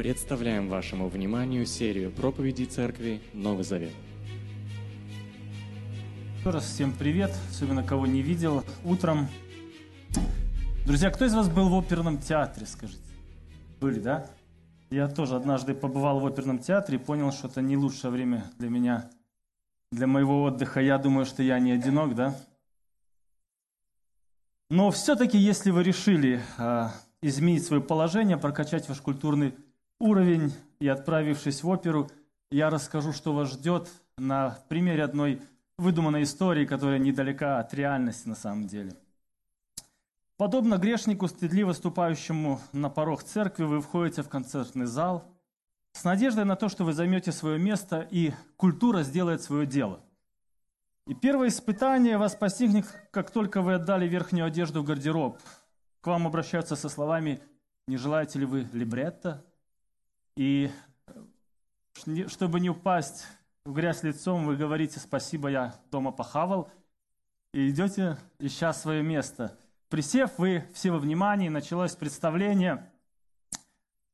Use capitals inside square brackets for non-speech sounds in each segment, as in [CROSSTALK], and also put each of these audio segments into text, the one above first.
Представляем вашему вниманию серию проповедей Церкви Новый Завет. Еще раз всем привет, особенно кого не видел утром. Друзья, кто из вас был в оперном театре, скажите? Были, да? Я тоже однажды побывал в оперном театре и понял, что это не лучшее время для меня, для моего отдыха. Я думаю, что я не одинок, да? Но все-таки, если вы решили а, изменить свое положение, прокачать ваш культурный уровень и отправившись в оперу, я расскажу, что вас ждет на примере одной выдуманной истории, которая недалека от реальности на самом деле. Подобно грешнику, стыдливо ступающему на порог церкви, вы входите в концертный зал с надеждой на то, что вы займете свое место и культура сделает свое дело – и первое испытание вас постигнет, как только вы отдали верхнюю одежду в гардероб. К вам обращаются со словами «Не желаете ли вы либретто?» И чтобы не упасть в грязь лицом, вы говорите «Спасибо, я дома похавал» и идете, ища свое место. Присев, вы все во внимании, началось представление,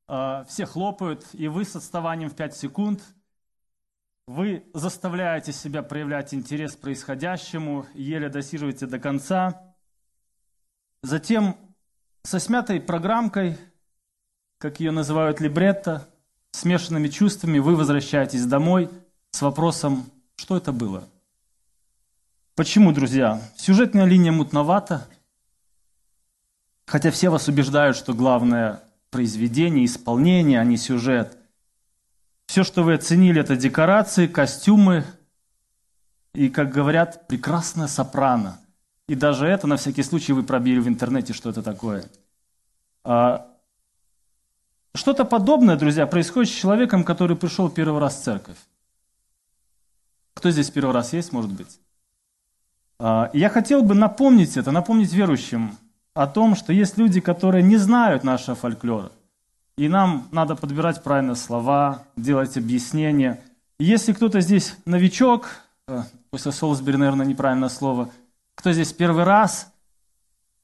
а, все хлопают, и вы с отставанием в 5 секунд – вы заставляете себя проявлять интерес к происходящему, еле досиживаете до конца. Затем со смятой программкой, как ее называют либретто, смешанными чувствами вы возвращаетесь домой с вопросом, что это было. Почему, друзья? Сюжетная линия мутновата, хотя все вас убеждают, что главное произведение, исполнение, а не сюжет – все, что вы оценили, это декорации, костюмы и, как говорят, прекрасная сопрано. И даже это, на всякий случай, вы пробили в интернете, что это такое. А, что-то подобное, друзья, происходит с человеком, который пришел первый раз в церковь. Кто здесь первый раз есть, может быть? А, я хотел бы напомнить это, напомнить верующим о том, что есть люди, которые не знают нашего фольклора. И нам надо подбирать правильные слова, делать объяснения. Если кто-то здесь новичок, э, после Солсбери, наверное, неправильное слово, кто здесь первый раз,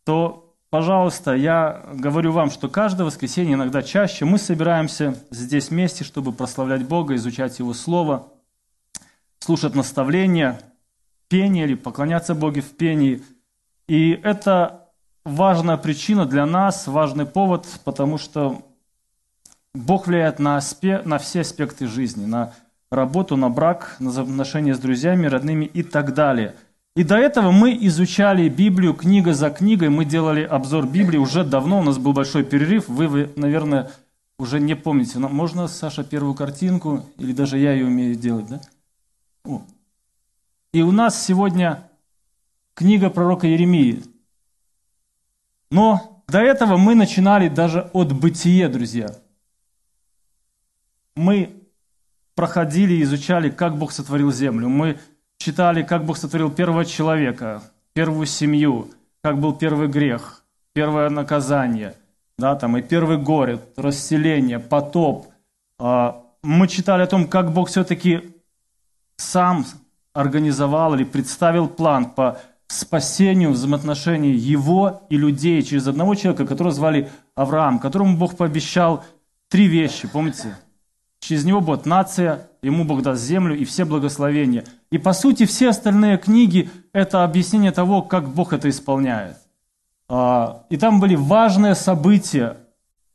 то, пожалуйста, я говорю вам, что каждое воскресенье, иногда чаще, мы собираемся здесь вместе, чтобы прославлять Бога, изучать Его Слово, слушать наставления, пение или поклоняться Богу в пении. И это важная причина для нас, важный повод, потому что Бог влияет на, аспе, на все аспекты жизни, на работу, на брак, на отношения с друзьями, родными и так далее. И до этого мы изучали Библию книга за книгой, мы делали обзор Библии уже давно, у нас был большой перерыв, вы, вы наверное, уже не помните. Но можно, Саша, первую картинку, или даже я ее умею делать, да? О. И у нас сегодня книга пророка Еремии. Но до этого мы начинали даже от бытия, друзья – мы проходили изучали, как Бог сотворил землю. Мы читали, как Бог сотворил первого человека, первую семью, как был первый грех, первое наказание, да, там и первый горе, расселение, потоп. А, мы читали о том, как Бог все-таки сам организовал или представил план по спасению взаимоотношений его и людей через одного человека, которого звали Авраам, которому Бог пообещал три вещи, помните? Через него будет нация, ему Бог даст землю и все благословения. И по сути все остальные книги – это объяснение того, как Бог это исполняет. А, и там были важные события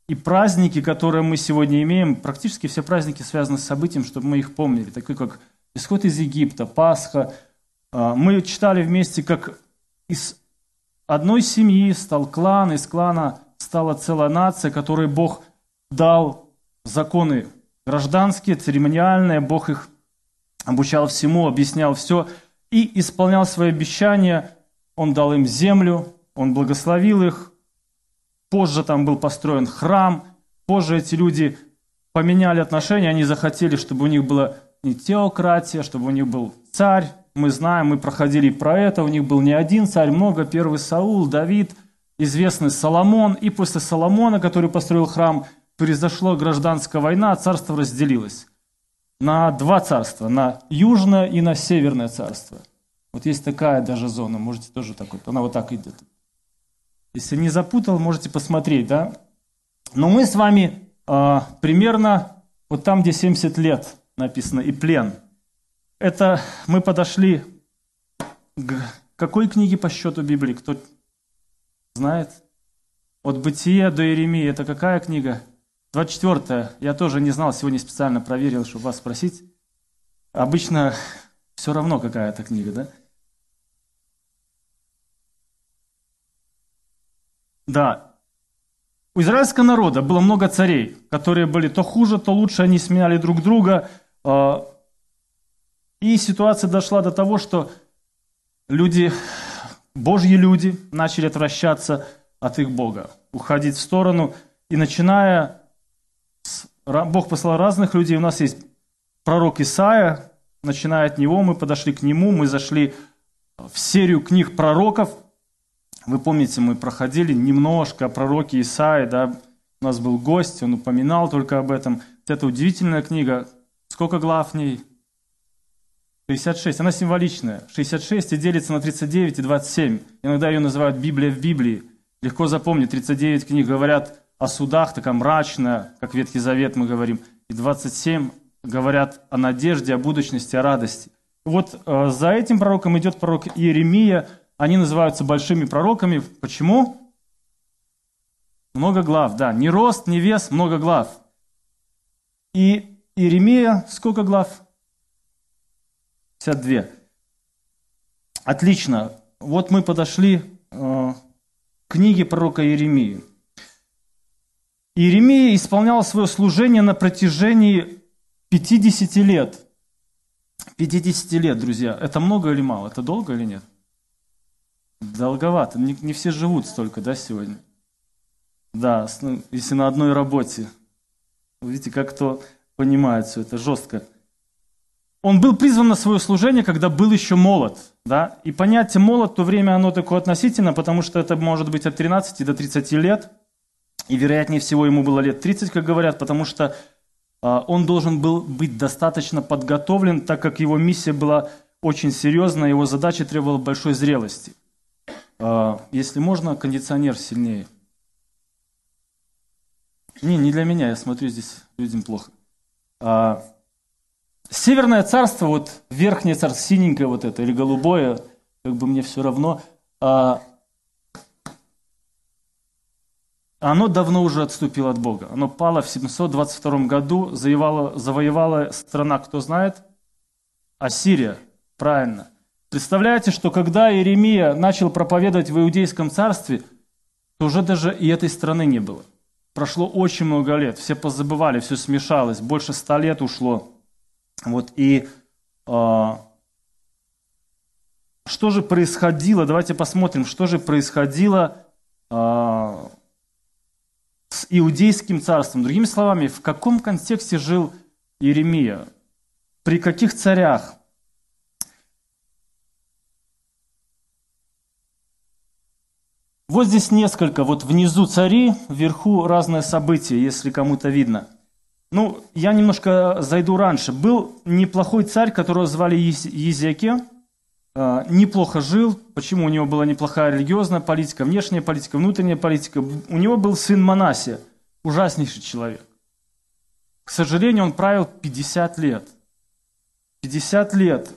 и праздники, которые мы сегодня имеем. Практически все праздники связаны с событием, чтобы мы их помнили, такие как исход из Египта, Пасха. А, мы читали вместе, как из одной семьи стал клан, из клана стала целая нация, которой Бог дал законы гражданские, церемониальные, Бог их обучал всему, объяснял все и исполнял свои обещания. Он дал им землю, он благословил их. Позже там был построен храм. Позже эти люди поменяли отношения, они захотели, чтобы у них была не теократия, чтобы у них был царь. Мы знаем, мы проходили про это, у них был не один царь, много. Первый Саул, Давид, известный Соломон. И после Соломона, который построил храм – произошла гражданская война, а царство разделилось на два царства, на южное и на северное царство. Вот есть такая даже зона, можете тоже так вот, она вот так идет. Если не запутал, можете посмотреть, да? Но мы с вами а, примерно вот там, где 70 лет написано, и плен. Это мы подошли к какой книге по счету Библии? Кто знает? От Бытия до Иеремии. Это какая книга? 24 Я тоже не знал, сегодня специально проверил, чтобы вас спросить. Обычно все равно какая это книга, да? Да. У израильского народа было много царей, которые были то хуже, то лучше, они сменяли друг друга. А, и ситуация дошла до того, что люди, божьи люди, начали отвращаться от их Бога, уходить в сторону. И начиная, Бог послал разных людей, у нас есть пророк Исаия, начиная от него, мы подошли к нему, мы зашли в серию книг пророков. Вы помните, мы проходили немножко о пророке Исаии, да, у нас был гость, он упоминал только об этом. Это удивительная книга. Сколько глав в ней? 66. Она символичная. 66 и делится на 39 и 27. Иногда ее называют Библия в Библии. Легко запомнить. 39 книг говорят о судах, такая мрачная, как Ветхий Завет мы говорим. И 27 говорят о надежде, о будущности, о радости. Вот э, за этим пророком идет пророк Иеремия. Они называются большими пророками. Почему? Много глав, да. Не рост, не вес, много глав. И Иеремия, сколько глав? 52. Отлично. Вот мы подошли э, к книге пророка Иеремии. Иеремия исполнял свое служение на протяжении 50 лет. 50 лет, друзья. Это много или мало? Это долго или нет? Долговато. Не, не все живут столько, да, сегодня? Да, ну, если на одной работе. Видите, как кто понимает все это жестко. Он был призван на свое служение, когда был еще молод. Да? И понятие молод то время оно такое относительно, потому что это может быть от 13 до 30 лет. И вероятнее всего ему было лет 30, как говорят, потому что а, он должен был быть достаточно подготовлен, так как его миссия была очень серьезная, его задача требовала большой зрелости. А, если можно, кондиционер сильнее. Не, не для меня, я смотрю, здесь людям плохо. А, Северное царство, вот верхнее царство, синенькое вот это или голубое, как бы мне все равно, оно давно уже отступило от Бога. Оно пало в 722 году, завоевала, завоевала страна, кто знает? Ассирия, правильно. Представляете, что когда Иеремия начал проповедовать в Иудейском царстве, то уже даже и этой страны не было. Прошло очень много лет, все позабывали, все смешалось, больше ста лет ушло. Вот, и э, что же происходило, давайте посмотрим, что же происходило э, с Иудейским царством. Другими словами, в каком контексте жил Иеремия? При каких царях? Вот здесь несколько, вот внизу цари, вверху разные события, если кому-то видно. Ну, я немножко зайду раньше. Был неплохой царь, которого звали Езеке, а, неплохо жил. Почему? У него была неплохая религиозная политика, внешняя политика, внутренняя политика. У него был сын Манасия, ужаснейший человек. К сожалению, он правил 50 лет. 50 лет.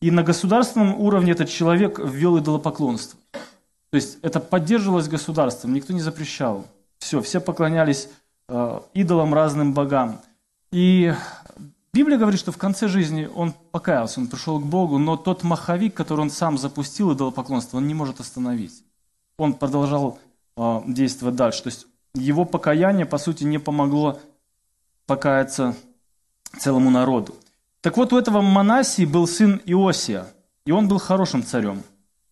И на государственном уровне этот человек ввел идолопоклонство. То есть это поддерживалось государством, никто не запрещал. Все, все поклонялись э, идолам, разным богам. И Библия говорит, что в конце жизни он покаялся, он пришел к Богу, но тот маховик, который он сам запустил, идолопоклонство, он не может остановить. Он продолжал э, действовать дальше. То есть его покаяние, по сути, не помогло покаяться целому народу. Так вот, у этого Манасии был сын Иосия, и он был хорошим царем.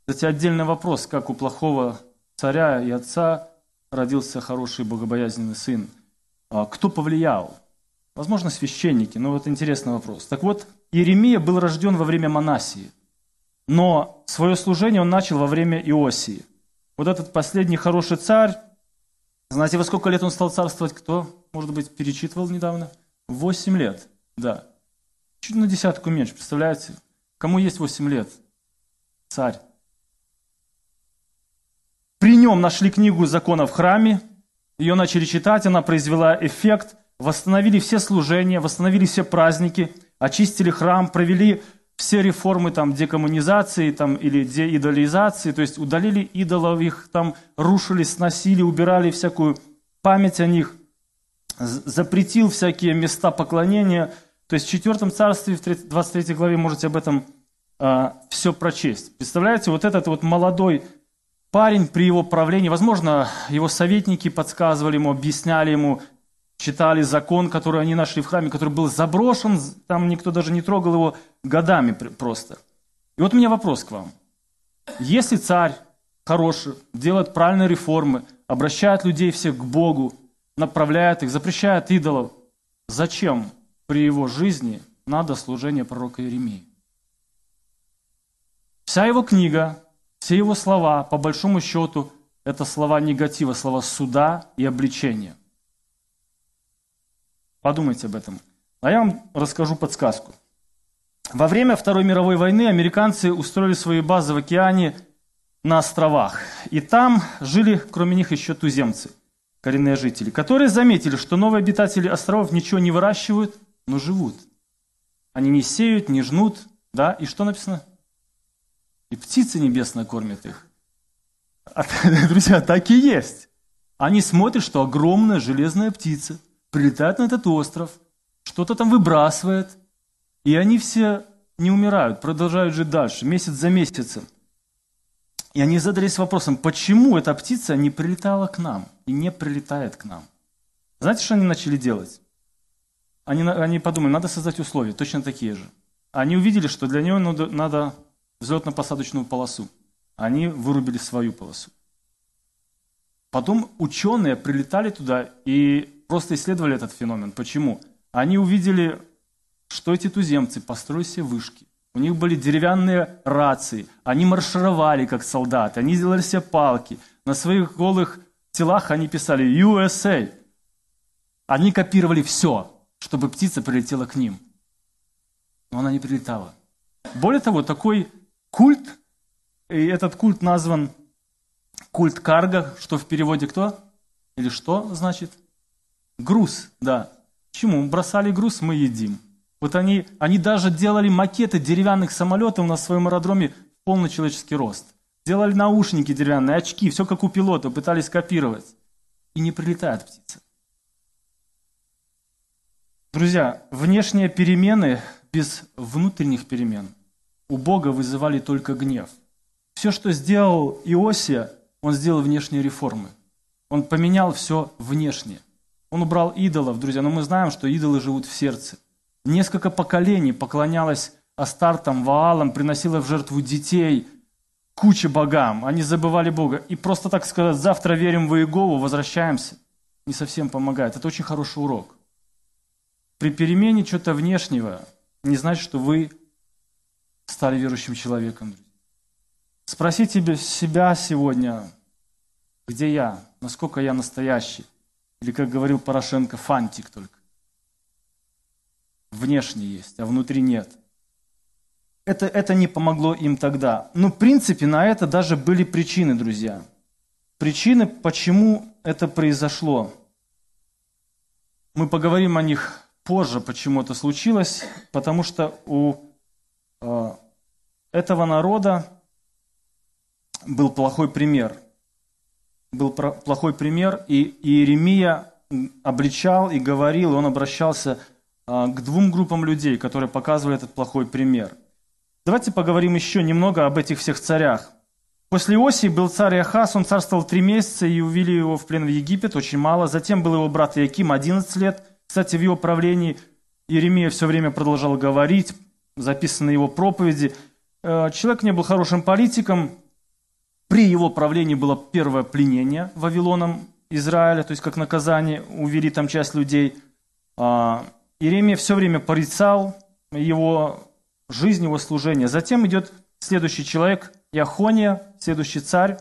Кстати, отдельный вопрос, как у плохого царя и отца родился хороший богобоязненный сын. А кто повлиял? Возможно, священники, но вот интересный вопрос. Так вот, Иеремия был рожден во время Манасии, но свое служение он начал во время Иосии. Вот этот последний хороший царь, знаете, во сколько лет он стал царствовать? Кто, может быть, перечитывал недавно? Восемь лет, да. Чуть на десятку меньше, представляете? Кому есть восемь лет? Царь. При нем нашли книгу закона в храме, ее начали читать, она произвела эффект – восстановили все служения, восстановили все праздники, очистили храм, провели все реформы там, декоммунизации там, или деидолизации, то есть удалили идолов, их там рушили, сносили, убирали всякую память о них, запретил всякие места поклонения. То есть в 4 царстве, в 23 главе можете об этом а, все прочесть. Представляете, вот этот вот молодой парень при его правлении, возможно, его советники подсказывали ему, объясняли ему, читали закон, который они нашли в храме, который был заброшен, там никто даже не трогал его годами просто. И вот у меня вопрос к вам. Если царь хороший, делает правильные реформы, обращает людей всех к Богу, направляет их, запрещает идолов, зачем при его жизни надо служение пророка Иеремии? Вся его книга, все его слова, по большому счету, это слова негатива, слова суда и обличения. Подумайте об этом. А я вам расскажу подсказку. Во время Второй мировой войны американцы устроили свои базы в океане на островах. И там жили, кроме них, еще туземцы, коренные жители, которые заметили, что новые обитатели островов ничего не выращивают, но живут. Они не сеют, не жнут, да, и что написано? И птицы небесные кормят их. [LAUGHS] Друзья, так и есть. Они смотрят, что огромная железная птица – прилетает на этот остров, что-то там выбрасывает, и они все не умирают, продолжают жить дальше, месяц за месяцем. И они задались вопросом, почему эта птица не прилетала к нам и не прилетает к нам. Знаете, что они начали делать? Они, они подумали, надо создать условия, точно такие же. Они увидели, что для нее надо, надо взлетно-посадочную полосу. Они вырубили свою полосу. Потом ученые прилетали туда и просто исследовали этот феномен. Почему? Они увидели, что эти туземцы построили себе вышки. У них были деревянные рации. Они маршировали, как солдаты. Они делали себе палки. На своих голых телах они писали USA. Они копировали все, чтобы птица прилетела к ним. Но она не прилетала. Более того, такой культ, и этот культ назван культ карга, что в переводе кто? Или что значит? Груз, да. Чему? Бросали груз, мы едим. Вот они, они даже делали макеты деревянных самолетов на своем аэродроме полный человеческий рост. Делали наушники деревянные, очки, все как у пилота, пытались копировать. И не прилетает птица. Друзья, внешние перемены без внутренних перемен у Бога вызывали только гнев. Все, что сделал Иосия, он сделал внешние реформы. Он поменял все внешнее. Он убрал идолов, друзья, но мы знаем, что идолы живут в сердце. Несколько поколений поклонялось Астартам, Ваалам, приносило в жертву детей, куча богам. Они забывали Бога. И просто так сказать, завтра верим в Иегову, возвращаемся, не совсем помогает. Это очень хороший урок. При перемене чего-то внешнего не значит, что вы стали верующим человеком. Спросите себя сегодня, где я, насколько я настоящий. Или, как говорил Порошенко, фантик только. Внешне есть, а внутри нет. Это, это не помогло им тогда. Но, в принципе, на это даже были причины, друзья. Причины, почему это произошло. Мы поговорим о них позже, почему это случилось, потому что у э, этого народа был плохой пример был плохой пример, и Иеремия обличал и говорил, он обращался а, к двум группам людей, которые показывали этот плохой пример. Давайте поговорим еще немного об этих всех царях. После Иосии был царь Иохас, он царствовал три месяца, и увели его в плен в Египет, очень мало. Затем был его брат Иаким, 11 лет. Кстати, в его правлении Иеремия все время продолжал говорить, записаны его проповеди. Э, человек не был хорошим политиком, при его правлении было первое пленение Вавилоном Израиля, то есть как наказание увели там часть людей. А, Иеремия все время порицал его жизнь, его служение. Затем идет следующий человек, Яхония, следующий царь.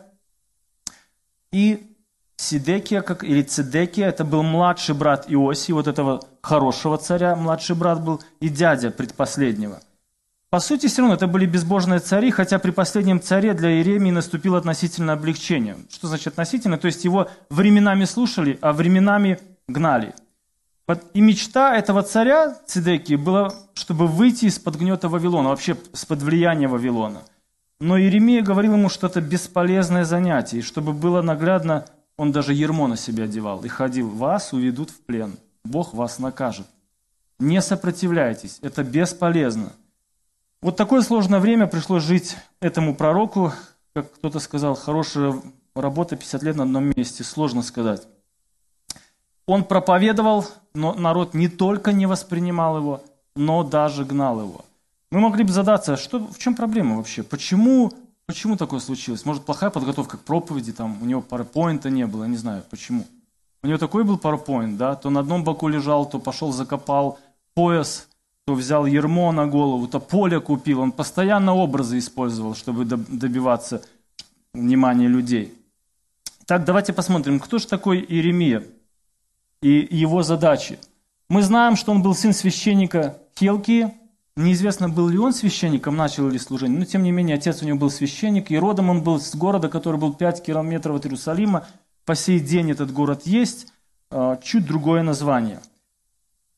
И Сидекия, как, или Цедекия, это был младший брат Иосии, вот этого хорошего царя, младший брат был, и дядя предпоследнего – по сути, все равно это были безбожные цари, хотя при последнем царе для Иеремии наступило относительное облегчение. Что значит относительно? То есть его временами слушали, а временами гнали. И мечта этого царя Цидеки была, чтобы выйти из-под гнета Вавилона, вообще из-под влияния Вавилона. Но Иеремия говорил ему, что это бесполезное занятие, и чтобы было наглядно, он даже ермо на себя одевал и ходил. Вас уведут в плен, Бог вас накажет. Не сопротивляйтесь, это бесполезно. Вот такое сложное время пришлось жить этому пророку, как кто-то сказал, хорошая работа 50 лет на одном месте, сложно сказать. Он проповедовал, но народ не только не воспринимал его, но даже гнал его. Мы могли бы задаться, что, в чем проблема вообще? Почему, почему такое случилось? Может, плохая подготовка к проповеди, там, у него PowerPoint не было, не знаю, почему. У него такой был PowerPoint, да, то на одном боку лежал, то пошел закопал пояс, взял ермо на голову, то поле купил. Он постоянно образы использовал, чтобы добиваться внимания людей. Так, давайте посмотрим, кто же такой Иеремия и его задачи. Мы знаем, что он был сын священника Хелкии. Неизвестно, был ли он священником, начал ли служение, но тем не менее отец у него был священник, и родом он был с города, который был 5 километров от Иерусалима. По сей день этот город есть, а, чуть другое название.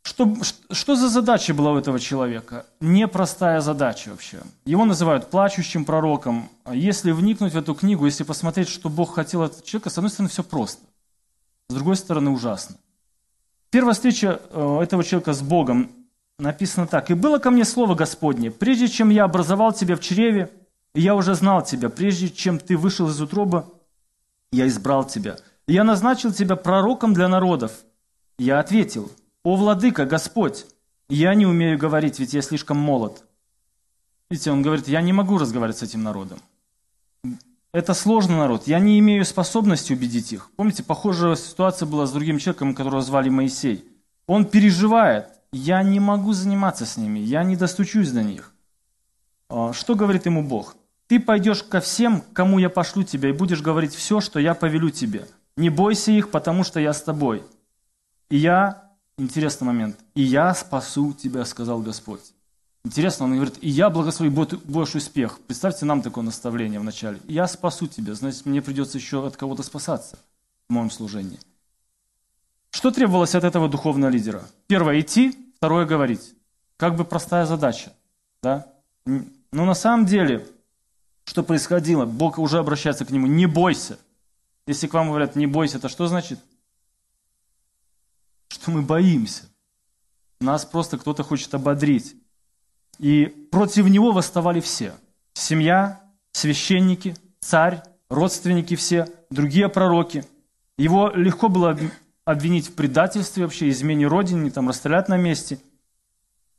Что, что за задача была у этого человека? Непростая задача вообще. Его называют плачущим пророком. А если вникнуть в эту книгу, если посмотреть, что Бог хотел от человека, с одной стороны, все просто. С другой стороны, ужасно. Первая встреча э, этого человека с Богом написано так. «И было ко мне слово Господне, прежде чем я образовал тебя в чреве, я уже знал тебя, прежде чем ты вышел из утроба, я избрал тебя. Я назначил тебя пророком для народов». Я ответил, «О, Владыка, Господь, я не умею говорить, ведь я слишком молод». Видите, он говорит, я не могу разговаривать с этим народом. Это сложный народ. Я не имею способности убедить их. Помните, похожая ситуация была с другим человеком, которого звали Моисей. Он переживает. Я не могу заниматься с ними. Я не достучусь до них. А, что говорит ему Бог? Ты пойдешь ко всем, кому я пошлю тебя, и будешь говорить все, что я повелю тебе. Не бойся их, потому что я с тобой. И я, интересный момент, и я спасу тебя, сказал Господь. Интересно, он говорит, и я благословлю, будешь успех. Представьте нам такое наставление в начале. Я спасу тебя, значит, мне придется еще от кого-то спасаться в моем служении. Что требовалось от этого духовного лидера? Первое – идти, второе – говорить. Как бы простая задача. Да? Но на самом деле, что происходило? Бог уже обращается к нему, не бойся. Если к вам говорят, не бойся, это что значит? Что мы боимся. Нас просто кто-то хочет ободрить. И против него восставали все. Семья, священники, царь, родственники все, другие пророки. Его легко было обвинить в предательстве вообще, измене родине, там, расстрелять на месте.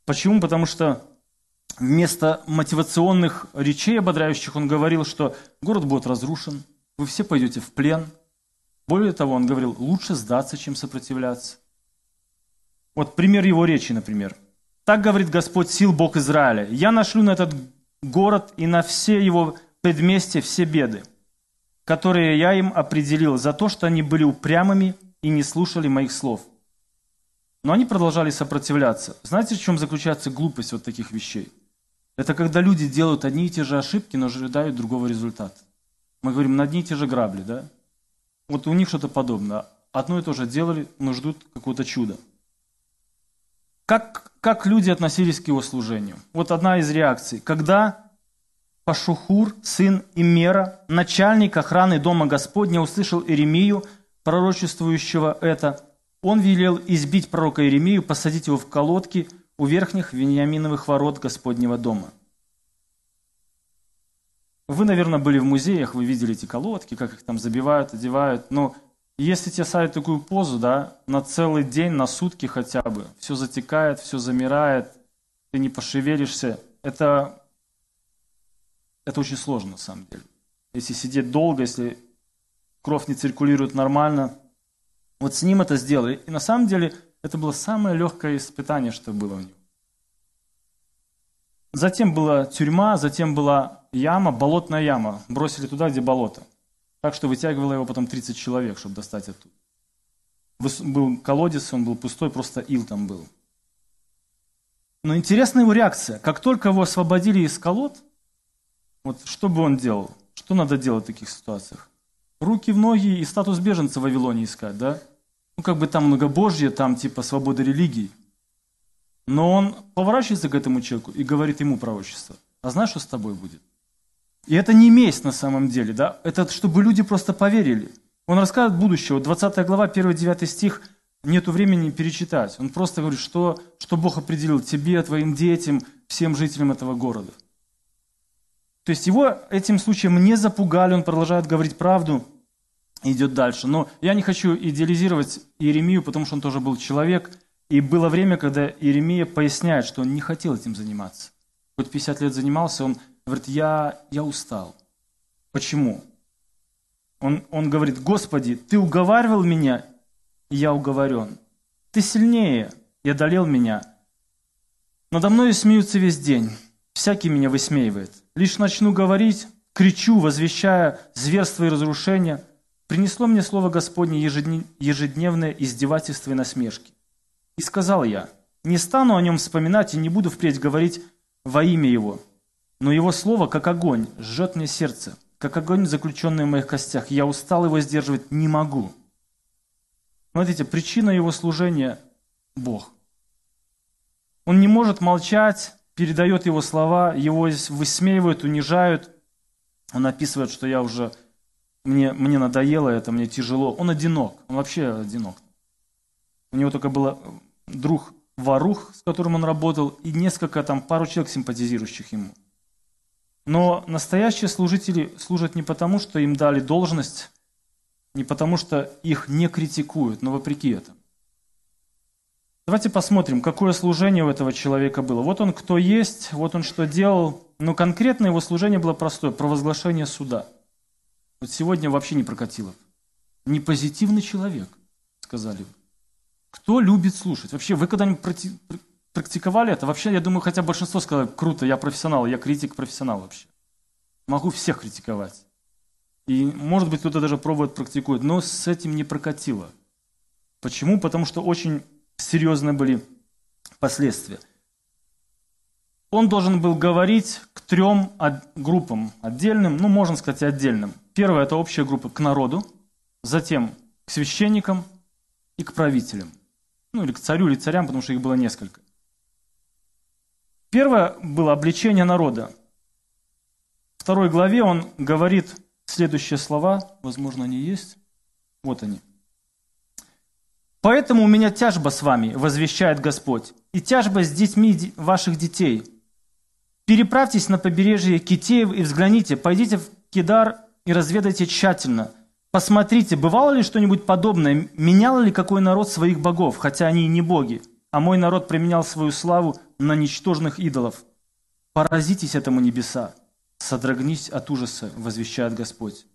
Почему? Потому что вместо мотивационных речей ободряющих он говорил, что город будет разрушен, вы все пойдете в плен. Более того, он говорил, лучше сдаться, чем сопротивляться. Вот пример его речи, например – так говорит Господь сил, Бог Израиля. Я нашлю на этот город и на все его предместья все беды, которые я им определил за то, что они были упрямыми и не слушали моих слов. Но они продолжали сопротивляться. Знаете, в чем заключается глупость вот таких вещей? Это когда люди делают одни и те же ошибки, но ожидают другого результата. Мы говорим, на одни и те же грабли, да? Вот у них что-то подобное. Одно и то же делали, но ждут какого-то чуда. Как, как люди относились к его служению? Вот одна из реакций. Когда Пашухур, сын Имера, начальник охраны Дома Господня, услышал Иеремию, пророчествующего это, он велел избить пророка Иеремию, посадить его в колодки у верхних вениаминовых ворот Господнего дома. Вы, наверное, были в музеях, вы видели эти колодки, как их там забивают, одевают, но если тебе ставят такую позу, да, на целый день, на сутки хотя бы, все затекает, все замирает, ты не пошевелишься, это, это очень сложно на самом деле. Если сидеть долго, если кровь не циркулирует нормально, вот с ним это сделали. И на самом деле это было самое легкое испытание, что было у него. Затем была тюрьма, затем была яма, болотная яма. Бросили туда, где болото. Так что вытягивало его потом 30 человек, чтобы достать оттуда. Был колодец, он был пустой, просто ил там был. Но интересна его реакция. Как только его освободили из колод, вот что бы он делал? Что надо делать в таких ситуациях? Руки в ноги и статус беженца в Вавилоне искать, да? Ну, как бы там многобожье, там типа свобода религии. Но он поворачивается к этому человеку и говорит ему пророчество. А знаешь, что с тобой будет? И это не месть на самом деле, да? Это чтобы люди просто поверили. Он рассказывает будущее. Вот 20 глава, 1-9 стих, нету времени перечитать. Он просто говорит, что, что Бог определил тебе, твоим детям, всем жителям этого города. То есть его этим случаем не запугали, он продолжает говорить правду, идет дальше. Но я не хочу идеализировать Иеремию, потому что он тоже был человек. И было время, когда Иеремия поясняет, что он не хотел этим заниматься. Хоть 50 лет занимался, он говорит, я, я устал. Почему? Он, он говорит, Господи, Ты уговаривал меня, и я уговорен. Ты сильнее, и одолел меня. Надо мной смеются весь день, всякий меня высмеивает. Лишь начну говорить, кричу, возвещая зверство и разрушение, принесло мне слово Господне ежедневное издевательство и насмешки. И сказал я, не стану о нем вспоминать и не буду впредь говорить во имя его. Но его слово, как огонь, жжет мне сердце, как огонь, заключенный в моих костях. Я устал его сдерживать, не могу. Смотрите, причина его служения – Бог. Он не может молчать, передает его слова, его высмеивают, унижают. Он описывает, что я уже, мне, мне надоело это, мне тяжело. Он одинок, он вообще одинок. У него только был друг Варух, с которым он работал, и несколько, там, пару человек, симпатизирующих ему. Но настоящие служители служат не потому, что им дали должность, не потому, что их не критикуют, но вопреки этому. Давайте посмотрим, какое служение у этого человека было. Вот он кто есть, вот он что делал. Но конкретно его служение было простое – провозглашение суда. Вот сегодня вообще не прокатило. Не позитивный человек, сказали вы. Кто любит слушать? Вообще, вы когда-нибудь практиковали это? Вообще, я думаю, хотя большинство сказали, круто, я профессионал, я критик-профессионал вообще. Могу всех критиковать. И, может быть, кто-то даже пробует, практикует, но с этим не прокатило. Почему? Потому что очень серьезные были последствия. Он должен был говорить к трем группам отдельным, ну, можно сказать, отдельным. Первая – это общая группа к народу, затем к священникам и к правителям. Ну, или к царю, или царям, потому что их было несколько. Первое было обличение народа. В второй главе он говорит следующие слова, возможно, они есть. Вот они – Поэтому у меня тяжба с вами, возвещает Господь, и тяжба с детьми ваших детей. Переправьтесь на побережье Китеев и взгляните, пойдите в Кидар и разведайте тщательно. Посмотрите, бывало ли что-нибудь подобное, менял ли какой народ своих богов, хотя они и не боги, а мой народ применял свою славу на ничтожных идолов. Поразитесь этому небеса, содрогнись от ужаса, возвещает Господь.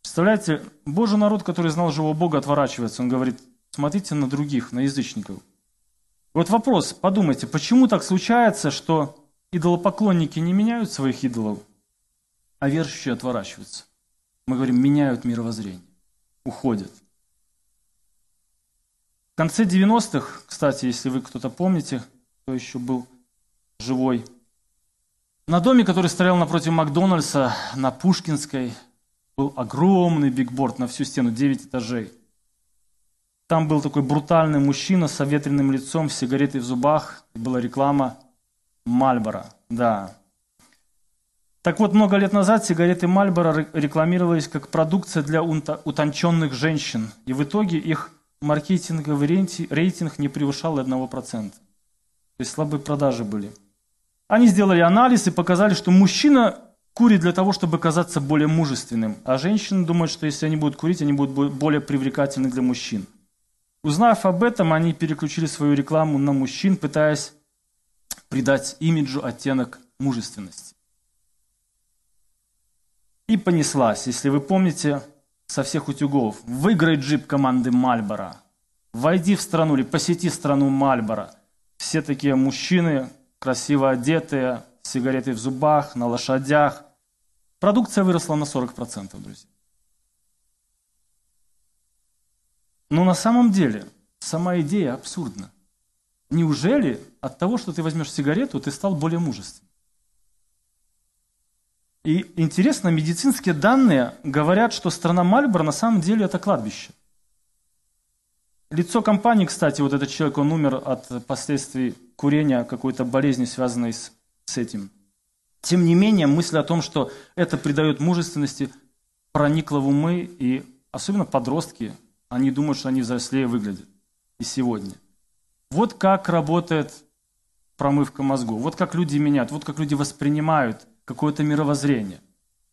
Представляете, Божий народ, который знал живого Бога, отворачивается. Он говорит, смотрите на других, на язычников. Вот вопрос, подумайте, почему так случается, что идолопоклонники не меняют своих идолов, а верующие отворачиваются? Мы говорим, меняют мировоззрение, уходят. В конце 90-х, кстати, если вы кто-то помните, кто еще был живой, на доме, который стоял напротив Макдональдса на Пушкинской, был огромный бигборд на всю стену, 9 этажей. Там был такой брутальный мужчина с оветренным лицом, с сигаретой в зубах. Была реклама Мальбора. Да. Так вот, много лет назад сигареты Мальбора рекламировались как продукция для утонченных женщин. И в итоге их маркетинговый рейтинг не превышал 1%. То есть слабые продажи были. Они сделали анализ и показали, что мужчина курит для того, чтобы казаться более мужественным, а женщины думают, что если они будут курить, они будут более привлекательны для мужчин. Узнав об этом, они переключили свою рекламу на мужчин, пытаясь придать имиджу оттенок мужественности. И понеслась, если вы помните, со всех утюгов. Выиграй джип команды Мальбора. Войди в страну или посети страну Мальбора. Все такие мужчины, красиво одетые, с сигаретой в зубах, на лошадях, Продукция выросла на 40%, друзья. Но на самом деле сама идея абсурдна. Неужели от того, что ты возьмешь сигарету, ты стал более мужественным? И интересно, медицинские данные говорят, что страна Мальборо на самом деле это кладбище. Лицо компании, кстати, вот этот человек, он умер от последствий курения, какой-то болезни, связанной с, с этим. Тем не менее, мысль о том, что это придает мужественности, проникла в умы, и особенно подростки, они думают, что они взрослее выглядят и сегодня. Вот как работает промывка мозгов, вот как люди меняют, вот как люди воспринимают какое-то мировоззрение.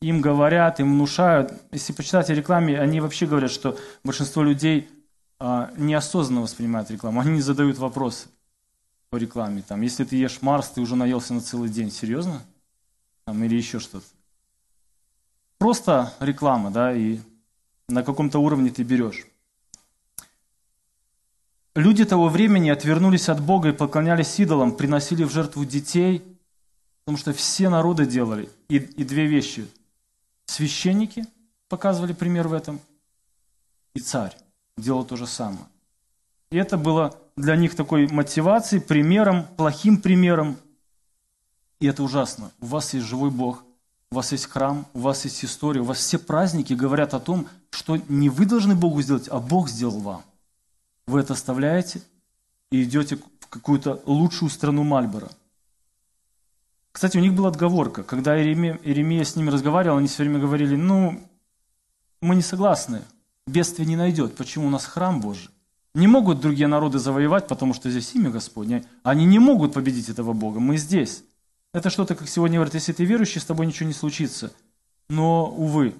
Им говорят, им внушают. Если почитать о рекламе, они вообще говорят, что большинство людей а, неосознанно воспринимают рекламу, они не задают вопросы по рекламе. Там, если ты ешь Марс, ты уже наелся на целый день. Серьезно? Там, или еще что-то. Просто реклама, да, и на каком-то уровне ты берешь. Люди того времени отвернулись от Бога и поклонялись идолам, приносили в жертву детей, потому что все народы делали. И, и две вещи. Священники показывали пример в этом, и царь делал то же самое. И это было для них такой мотивацией, примером, плохим примером. И это ужасно. У вас есть живой Бог, у вас есть храм, у вас есть история, у вас все праздники говорят о том, что не вы должны Богу сделать, а Бог сделал вам. Вы это оставляете и идете в какую-то лучшую страну Мальбора. Кстати, у них была отговорка. Когда Иеремия, с ними разговаривал, они все время говорили, ну, мы не согласны, бедствия не найдет. Почему у нас храм Божий? Не могут другие народы завоевать, потому что здесь имя Господне. Они не могут победить этого Бога. Мы здесь. Это что-то, как сегодня говорят, если ты верующий, с тобой ничего не случится. Но, увы,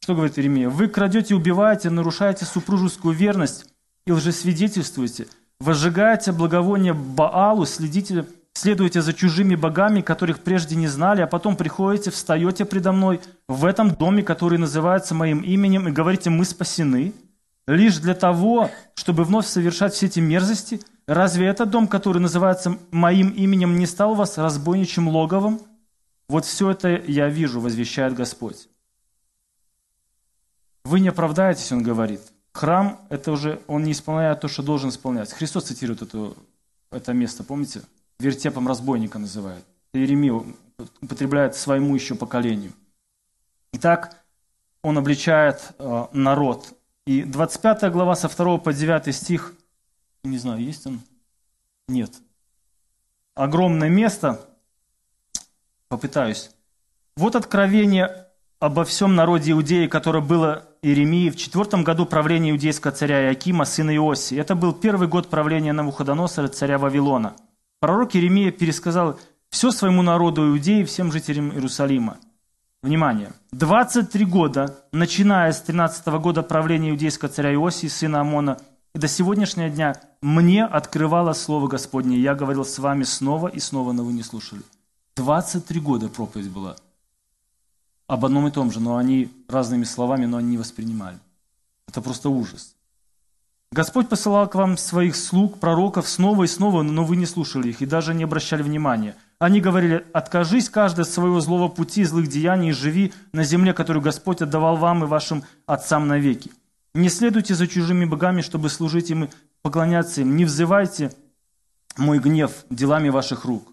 что говорит Иеремия? Вы крадете, убиваете, нарушаете супружескую верность и лжесвидетельствуете, возжигаете благовоние Баалу, следите, следуете за чужими богами, которых прежде не знали, а потом приходите, встаете предо мной в этом доме, который называется моим именем, и говорите, мы спасены, лишь для того, чтобы вновь совершать все эти мерзости – Разве этот дом, который называется моим именем, не стал у вас разбойничьим логовом? Вот все это я вижу, возвещает Господь. Вы не оправдаетесь, он говорит. Храм, это уже, он не исполняет то, что должен исполнять. Христос цитирует это, это место, помните? Вертепом разбойника называет. Иеремия употребляет своему еще поколению. Итак, он обличает э, народ. И 25 глава со 2 по 9 стих – не знаю, есть он? Нет. Огромное место. Попытаюсь. Вот откровение обо всем народе Иудеи, которое было Иеремии в четвертом году правления иудейского царя Иакима, сына Иоси. Это был первый год правления Навуходоносора, царя Вавилона. Пророк Иеремия пересказал все своему народу Иудеи, всем жителям Иерусалима. Внимание! 23 года, начиная с 13 года правления иудейского царя Иосии, сына Амона, и до сегодняшнего дня мне открывало Слово Господне. Я говорил с вами снова и снова, но вы не слушали. 23 года проповедь была об одном и том же, но они разными словами, но они не воспринимали. Это просто ужас. Господь посылал к вам своих слуг, пророков снова и снова, но вы не слушали их и даже не обращали внимания. Они говорили, откажись каждый от своего злого пути, злых деяний и живи на земле, которую Господь отдавал вам и вашим отцам навеки. Не следуйте за чужими богами, чтобы служить им и поклоняться им. Не взывайте мой гнев делами ваших рук.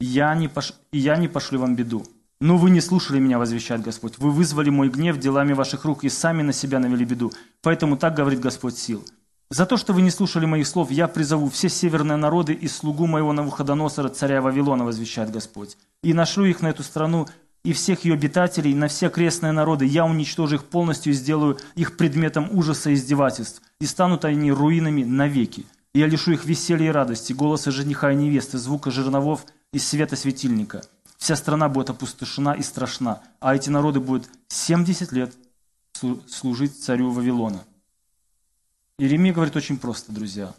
Я не, пош... я не пошлю вам беду. Но вы не слушали меня, возвещает Господь. Вы вызвали мой гнев делами ваших рук и сами на себя навели беду. Поэтому так говорит Господь сил. За то, что вы не слушали моих слов, я призову все северные народы и слугу моего Навуходоносора, царя Вавилона, возвещает Господь. И нашлю их на эту страну, и всех ее обитателей, на все крестные народы. Я уничтожу их полностью и сделаю их предметом ужаса и издевательств. И станут они руинами навеки. Я лишу их веселья и радости, голоса жениха и невесты, звука жерновов и света светильника. Вся страна будет опустошена и страшна, а эти народы будут 70 лет служить царю Вавилона. Иеремия говорит очень просто, друзья.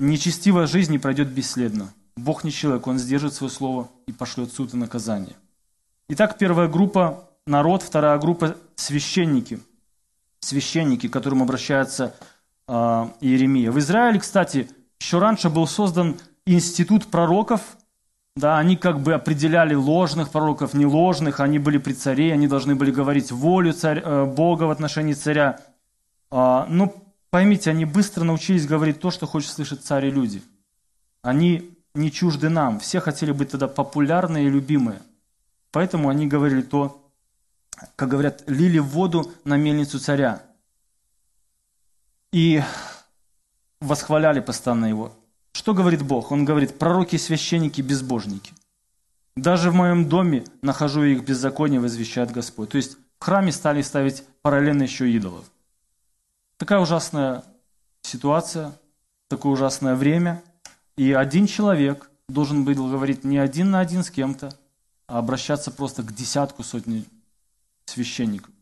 Нечестивая жизнь не пройдет бесследно. Бог не человек, Он сдержит свое слово и пошлет суд и наказание. Итак, первая группа – народ, вторая группа – священники. Священники, к которым обращается э, Иеремия. В Израиле, кстати, еще раньше был создан институт пророков. Да, они как бы определяли ложных пророков, не ложных. Они были при царе, они должны были говорить волю царь, э, Бога в отношении царя. Э, но поймите, они быстро научились говорить то, что хочет слышать царь и люди. Они не чужды нам. Все хотели быть тогда популярные и любимые. Поэтому они говорили то, как говорят, лили воду на мельницу царя. И восхваляли постоянно его. Что говорит Бог? Он говорит, пророки, священники, безбожники. Даже в моем доме нахожу их беззаконие, возвещает Господь. То есть в храме стали ставить параллельно еще идолов. Такая ужасная ситуация, такое ужасное время. И один человек должен был говорить не один на один с кем-то, а обращаться просто к десятку, сотни священников.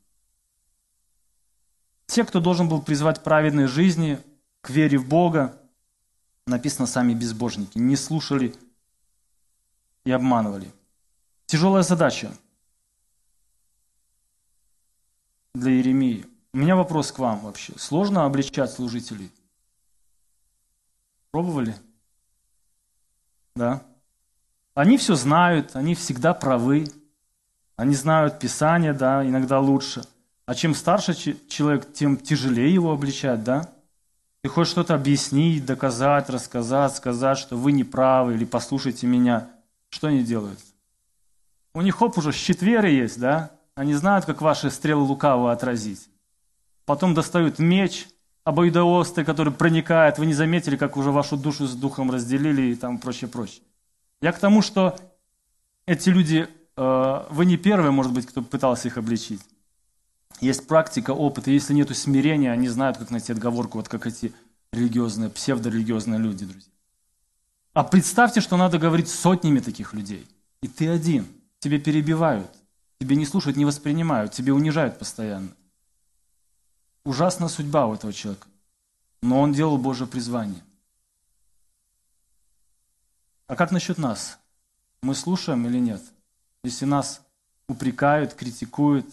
Те, кто должен был призвать праведной жизни, к вере в Бога, написано сами безбожники, не слушали и обманывали. Тяжелая задача для Иеремии. У меня вопрос к вам вообще. Сложно обличать служителей? Пробовали? Да. Они все знают, они всегда правы. Они знают Писание, да, иногда лучше. А чем старше человек, тем тяжелее его обличать, да? Ты хочешь что-то объяснить, доказать, рассказать, сказать, что вы не правы, или послушайте меня. Что они делают? У них, хоп, уже щитверы есть, да? Они знают, как ваши стрелы лукаво отразить. Потом достают меч обоюдоострый, который проникает. Вы не заметили, как уже вашу душу с духом разделили и там прочее, прочее. Я к тому, что эти люди, э, вы не первые, может быть, кто пытался их обличить. Есть практика, опыт, и если нет смирения, они знают, как найти отговорку, вот как эти религиозные, псевдорелигиозные люди, друзья. А представьте, что надо говорить сотнями таких людей. И ты один. Тебе перебивают. Тебе не слушают, не воспринимают. Тебе унижают постоянно. Ужасная судьба у этого человека. Но он делал Божье призвание. А как насчет нас? Мы слушаем или нет? Если нас упрекают, критикуют,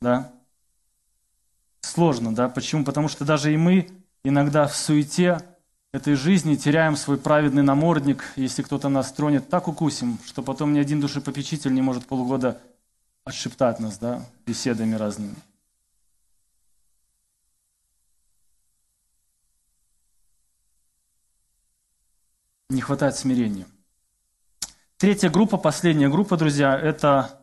да? Сложно, да? Почему? Потому что даже и мы иногда в суете этой жизни теряем свой праведный намордник. Если кто-то нас тронет, так укусим, что потом ни один душепопечитель не может полгода отшептать нас, да, беседами разными. Не хватает смирения. Третья группа, последняя группа, друзья, это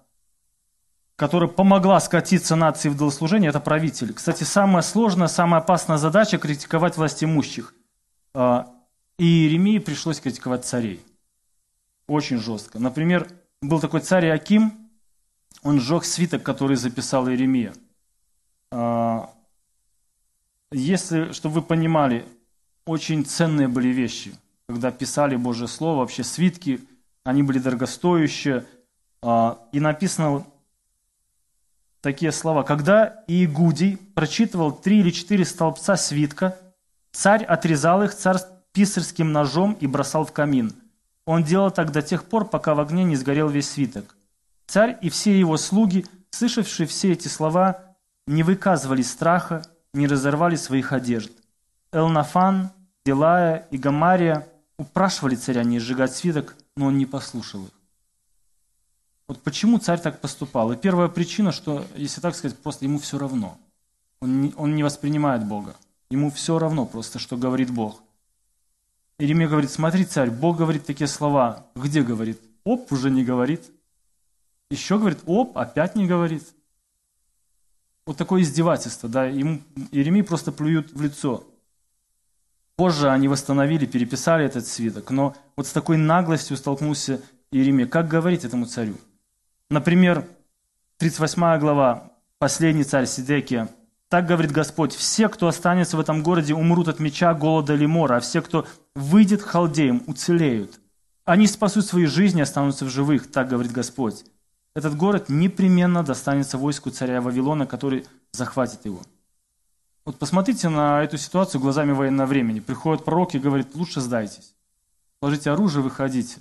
которая помогла скатиться нации в долослужение, это правитель. Кстати, самая сложная, самая опасная задача – критиковать власть имущих. А, и Иеремии пришлось критиковать царей. Очень жестко. Например, был такой царь Аким, он сжег свиток, который записал Иеремия. А, если, чтобы вы понимали, очень ценные были вещи. Когда писали Божье Слово, вообще свитки, они были дорогостоящие. А, и написано такие слова. Когда Иегудий прочитывал три или четыре столбца свитка, царь отрезал их царь писарским ножом и бросал в камин. Он делал так до тех пор, пока в огне не сгорел весь свиток. Царь и все его слуги, слышавшие все эти слова, не выказывали страха, не разорвали своих одежд. Элнафан, Делая и Гамария упрашивали царя не сжигать свиток, но он не послушал их. Вот почему царь так поступал? И первая причина, что, если так сказать, просто ему все равно. Он не, он не воспринимает Бога. Ему все равно просто, что говорит Бог. Иеремия говорит, смотри, царь, Бог говорит такие слова. Где говорит? Оп, уже не говорит. Еще говорит, оп, опять не говорит. Вот такое издевательство, да, ему Иеремии просто плюют в лицо. Позже они восстановили, переписали этот свиток, но вот с такой наглостью столкнулся Иеремия. Как говорить этому царю? Например, 38 глава, последний царь Сидекия. Так говорит Господь, все, кто останется в этом городе, умрут от меча, голода или мора, а все, кто выйдет к халдеям, уцелеют. Они спасут свои жизни и останутся в живых, так говорит Господь. Этот город непременно достанется войску царя Вавилона, который захватит его. Вот посмотрите на эту ситуацию глазами военного времени. Приходит пророк и говорит, лучше сдайтесь. Положите оружие, выходите.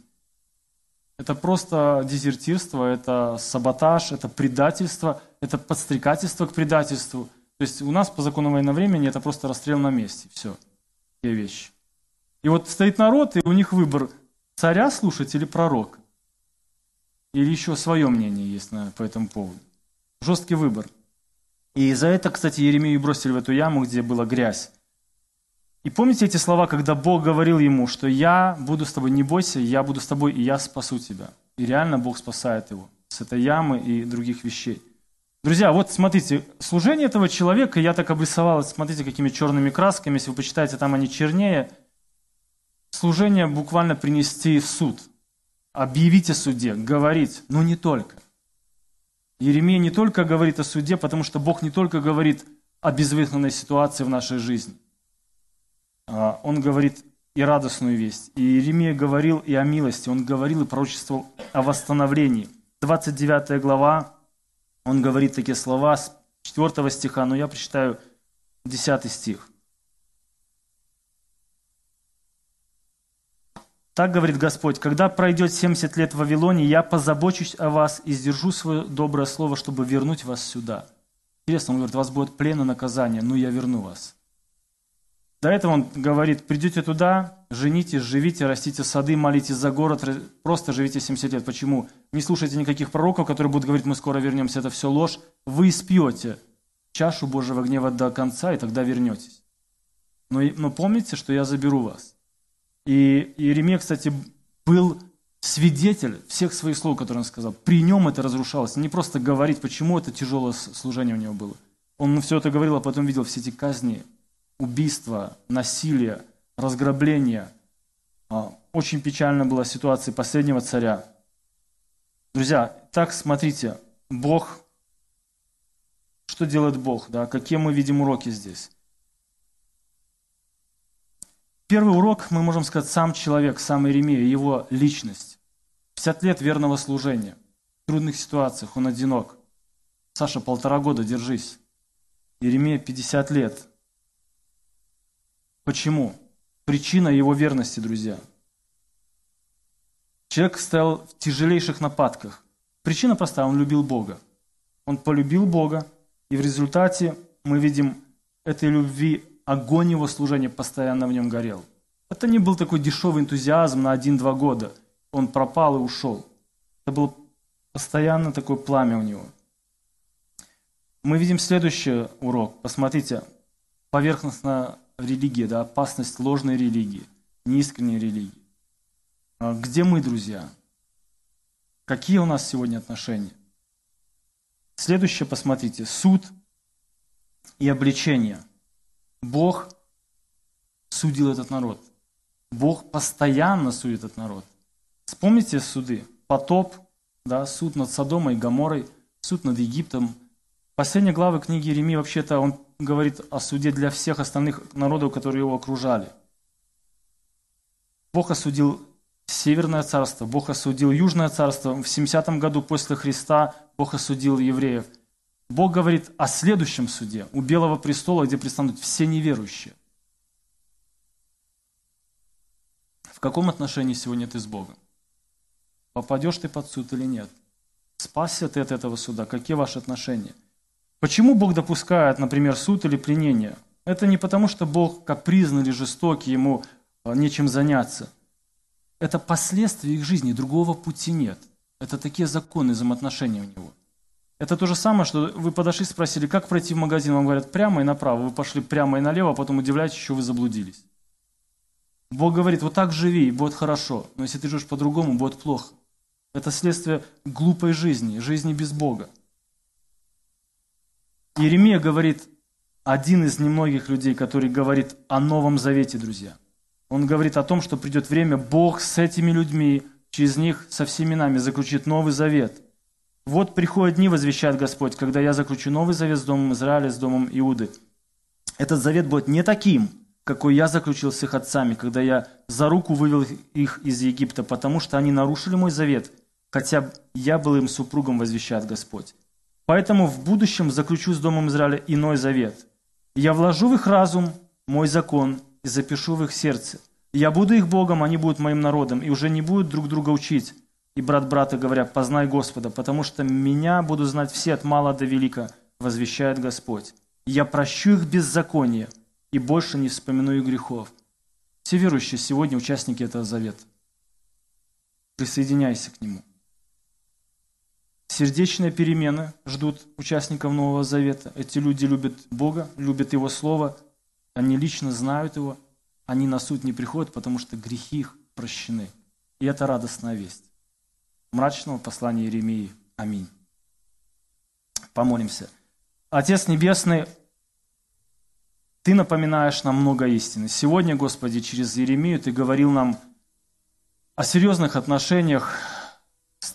Это просто дезертирство, это саботаж, это предательство, это подстрекательство к предательству. То есть у нас по закону военного времени это просто расстрел на месте. Все, те вещи. И вот стоит народ, и у них выбор царя слушать или пророка. Или еще свое мнение есть на, по этому поводу. Жесткий выбор. И за это, кстати, Еремию бросили в эту яму, где была грязь. И помните эти слова, когда Бог говорил ему, что я буду с тобой, не бойся, я буду с тобой, и я спасу тебя. И реально Бог спасает его с этой ямы и других вещей. Друзья, вот смотрите, служение этого человека, я так обрисовал, смотрите, какими черными красками, если вы почитаете, там они чернее. Служение буквально принести в суд, объявить о суде, говорить, но не только. Еремия не только говорит о суде, потому что Бог не только говорит о безвыходной ситуации в нашей жизни. А, он говорит и радостную весть. И Иеремия говорил и о милости, он говорил и пророчествовал о восстановлении. 29 глава, он говорит такие слова с 4 стиха, но я прочитаю 10 стих. Так говорит Господь, когда пройдет 70 лет в Вавилоне, я позабочусь о вас и сдержу свое доброе слово, чтобы вернуть вас сюда. Интересно, он говорит, у вас будет плен и наказание, но я верну вас. До этого он говорит, придете туда, женитесь, живите, растите сады, молитесь за город, просто живите 70 лет. Почему? Не слушайте никаких пророков, которые будут говорить, мы скоро вернемся, это все ложь. Вы испьете чашу Божьего гнева до конца, и тогда вернетесь. Но, но помните, что я заберу вас. И Иеремия, кстати, был свидетель всех своих слов, которые он сказал. При нем это разрушалось. Не просто говорить, почему это тяжелое служение у него было. Он все это говорил, а потом видел все эти казни, убийства, насилие, разграбления. А, очень печальная была ситуация последнего царя. Друзья, так смотрите, Бог, что делает Бог, да, какие мы видим уроки здесь. Первый урок, мы можем сказать, сам человек, сам Иеремия, его личность. 50 лет верного служения. В трудных ситуациях он одинок. Саша, полтора года, держись. Иеремия 50 лет. Почему? Причина его верности, друзья. Человек стоял в тяжелейших нападках. Причина простая, он любил Бога. Он полюбил Бога, и в результате мы видим этой любви огонь его служения постоянно в нем горел. Это не был такой дешевый энтузиазм на один-два года. Он пропал и ушел. Это было постоянно такое пламя у него. Мы видим следующий урок. Посмотрите, поверхностная религия, да, опасность ложной религии, неискренней религии. А где мы, друзья? Какие у нас сегодня отношения? Следующее, посмотрите, суд и обличение – Бог судил этот народ. Бог постоянно судит этот народ. Вспомните суды. Потоп, да, суд над Содомой и Гоморой, суд над Египтом. Последняя глава книги Иеремии вообще-то он говорит о суде для всех остальных народов, которые его окружали. Бог осудил Северное царство, Бог осудил Южное царство. В 70 году после Христа Бог осудил евреев – Бог говорит о следующем суде, у Белого престола, где пристанут все неверующие. В каком отношении сегодня ты с Богом? Попадешь ты под суд или нет? Спасся ты от этого суда? Какие ваши отношения? Почему Бог допускает, например, суд или пленение? Это не потому, что Бог капризный или жестокий, ему а, нечем заняться. Это последствия их жизни, другого пути нет. Это такие законы взаимоотношения у него – это то же самое, что вы подошли, спросили, как пройти в магазин, вам говорят прямо и направо, вы пошли прямо и налево, а потом удивляетесь, что вы заблудились. Бог говорит, вот так живи, и будет хорошо, но если ты живешь по-другому, будет плохо. Это следствие глупой жизни, жизни без Бога. Иеремия говорит, один из немногих людей, который говорит о Новом Завете, друзья. Он говорит о том, что придет время, Бог с этими людьми, через них, со всеми нами заключит Новый Завет – вот приходят дни, возвещает Господь, когда я заключу новый завет с Домом Израиля, с Домом Иуды. Этот завет будет не таким, какой я заключил с их отцами, когда я за руку вывел их из Египта, потому что они нарушили мой завет, хотя я был им супругом, возвещает Господь. Поэтому в будущем заключу с Домом Израиля иной завет. Я вложу в их разум мой закон и запишу в их сердце. Я буду их Богом, они будут моим народом, и уже не будут друг друга учить, и брат брата говоря, познай Господа, потому что меня буду знать все от мала до велика, возвещает Господь. Я прощу их беззаконие и больше не вспомину их грехов. Все верующие сегодня участники этого завета. Присоединяйся к нему. Сердечные перемены ждут участников Нового Завета. Эти люди любят Бога, любят Его Слово, они лично знают Его, они на суд не приходят, потому что грехи их прощены. И это радостная весть мрачного послания Иеремии. Аминь. Помолимся. Отец Небесный, Ты напоминаешь нам много истины. Сегодня, Господи, через Иеремию Ты говорил нам о серьезных отношениях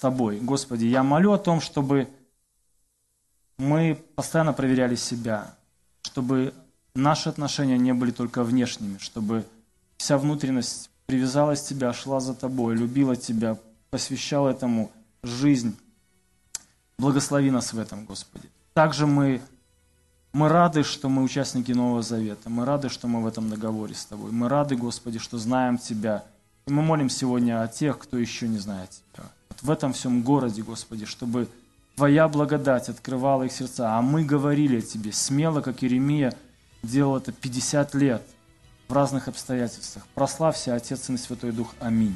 Тобой. Господи, я молю о том, чтобы мы постоянно проверяли себя, чтобы наши отношения не были только внешними, чтобы вся внутренность привязалась к Тебя, шла за Тобой, любила Тебя, посвящала этому жизнь. Благослови нас в этом, Господи. Также мы, мы рады, что мы участники Нового Завета. Мы рады, что мы в этом договоре с Тобой. Мы рады, Господи, что знаем Тебя. И мы молим сегодня о тех, кто еще не знает Тебя. В этом всем городе, Господи, чтобы Твоя благодать открывала их сердца. А мы говорили о Тебе смело, как Иеремия делал это 50 лет в разных обстоятельствах. Прославься, Отец и Святой Дух. Аминь.